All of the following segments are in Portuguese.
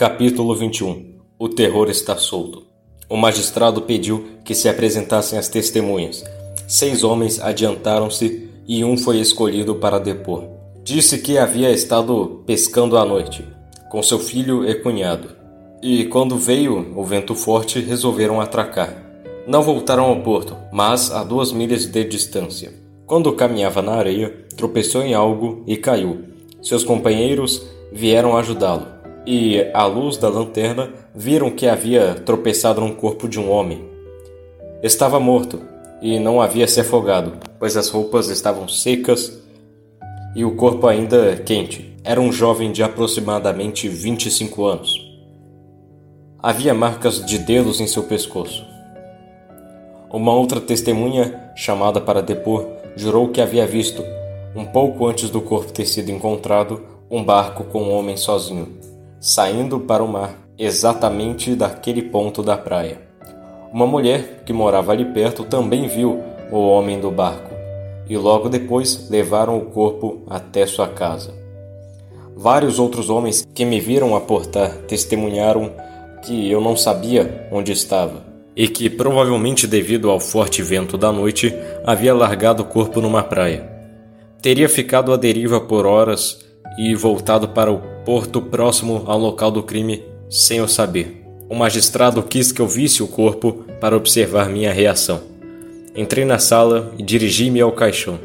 Capítulo 21 O terror está solto. O magistrado pediu que se apresentassem as testemunhas. Seis homens adiantaram-se e um foi escolhido para depor. Disse que havia estado pescando à noite, com seu filho e cunhado. E quando veio o vento forte, resolveram atracar. Não voltaram ao porto, mas a duas milhas de distância. Quando caminhava na areia, tropeçou em algo e caiu. Seus companheiros vieram ajudá-lo e, à luz da lanterna, viram que havia tropeçado num corpo de um homem. Estava morto e não havia se afogado, pois as roupas estavam secas e o corpo ainda quente. Era um jovem de aproximadamente 25 anos. Havia marcas de dedos em seu pescoço. Uma outra testemunha, chamada para depor, jurou que havia visto, um pouco antes do corpo ter sido encontrado, um barco com um homem sozinho saindo para o mar, exatamente daquele ponto da praia. Uma mulher que morava ali perto também viu o homem do barco e logo depois levaram o corpo até sua casa. Vários outros homens que me viram aportar testemunharam que eu não sabia onde estava e que, provavelmente devido ao forte vento da noite, havia largado o corpo numa praia. Teria ficado à deriva por horas e voltado para o porto próximo ao local do crime sem eu saber. O magistrado quis que eu visse o corpo para observar minha reação. Entrei na sala e dirigi-me ao caixão.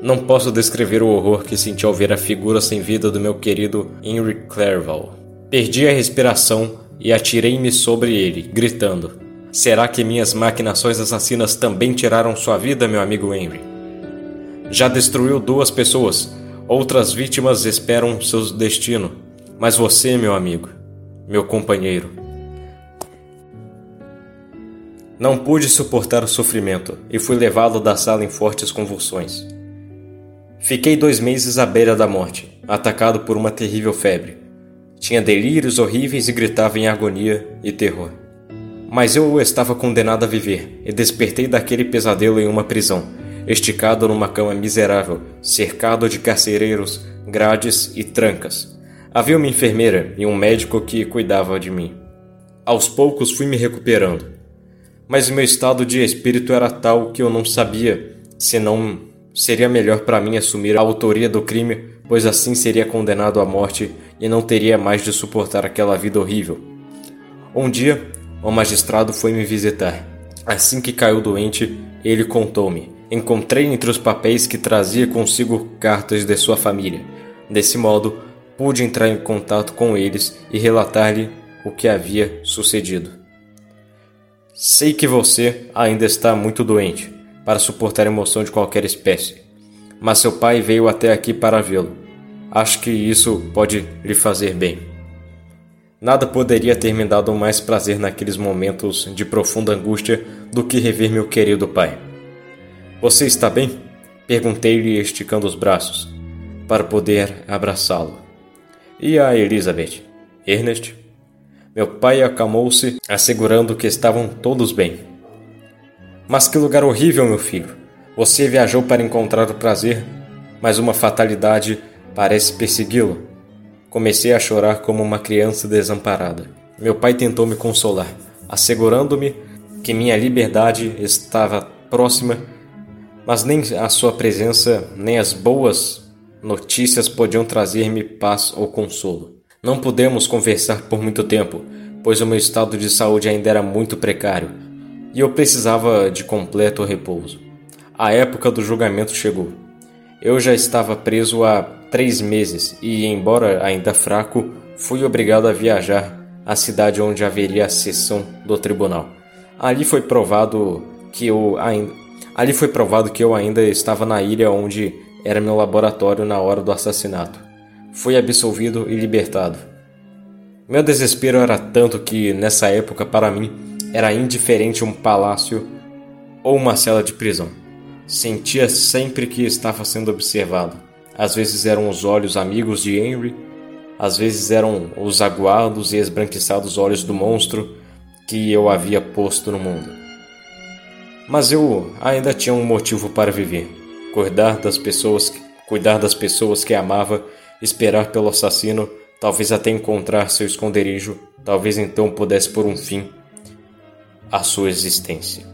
Não posso descrever o horror que senti ao ver a figura sem vida do meu querido Henry Clerval. Perdi a respiração e atirei-me sobre ele, gritando: Será que minhas maquinações assassinas também tiraram sua vida, meu amigo Henry? Já destruiu duas pessoas, Outras vítimas esperam seu destino, mas você, meu amigo, meu companheiro, não pude suportar o sofrimento e fui levado da sala em fortes convulsões. Fiquei dois meses à beira da morte, atacado por uma terrível febre. Tinha delírios horríveis e gritava em agonia e terror. Mas eu estava condenado a viver e despertei daquele pesadelo em uma prisão esticado numa cama miserável, cercado de carcereiros, grades e trancas. Havia uma enfermeira e um médico que cuidava de mim. Aos poucos fui me recuperando, mas meu estado de espírito era tal que eu não sabia se não seria melhor para mim assumir a autoria do crime, pois assim seria condenado à morte e não teria mais de suportar aquela vida horrível. Um dia, o magistrado foi me visitar. Assim que caiu doente, ele contou-me encontrei entre os papéis que trazia consigo cartas de sua família. Desse modo, pude entrar em contato com eles e relatar-lhe o que havia sucedido. Sei que você ainda está muito doente para suportar emoção de qualquer espécie, mas seu pai veio até aqui para vê-lo. Acho que isso pode lhe fazer bem. Nada poderia ter me dado mais prazer naqueles momentos de profunda angústia do que rever meu querido pai. Você está bem? Perguntei-lhe, esticando os braços, para poder abraçá-lo. E a Elizabeth? Ernest? Meu pai acalmou-se, assegurando que estavam todos bem. Mas que lugar horrível, meu filho! Você viajou para encontrar o prazer, mas uma fatalidade parece persegui-lo. Comecei a chorar como uma criança desamparada. Meu pai tentou me consolar, assegurando-me que minha liberdade estava próxima mas nem a sua presença, nem as boas notícias podiam trazer-me paz ou consolo. Não pudemos conversar por muito tempo, pois o meu estado de saúde ainda era muito precário e eu precisava de completo repouso. A época do julgamento chegou. Eu já estava preso há três meses e, embora ainda fraco, fui obrigado a viajar à cidade onde haveria a sessão do tribunal. Ali foi provado que eu ainda Ali foi provado que eu ainda estava na ilha onde era meu laboratório na hora do assassinato. Fui absolvido e libertado. Meu desespero era tanto que, nessa época, para mim, era indiferente um palácio ou uma cela de prisão. Sentia sempre que estava sendo observado. Às vezes eram os olhos amigos de Henry, às vezes eram os aguados e esbranquiçados olhos do monstro que eu havia posto no mundo. Mas eu ainda tinha um motivo para viver: cuidar das pessoas, cuidar das pessoas que amava, esperar pelo assassino talvez até encontrar seu esconderijo, talvez então pudesse pôr um fim à sua existência.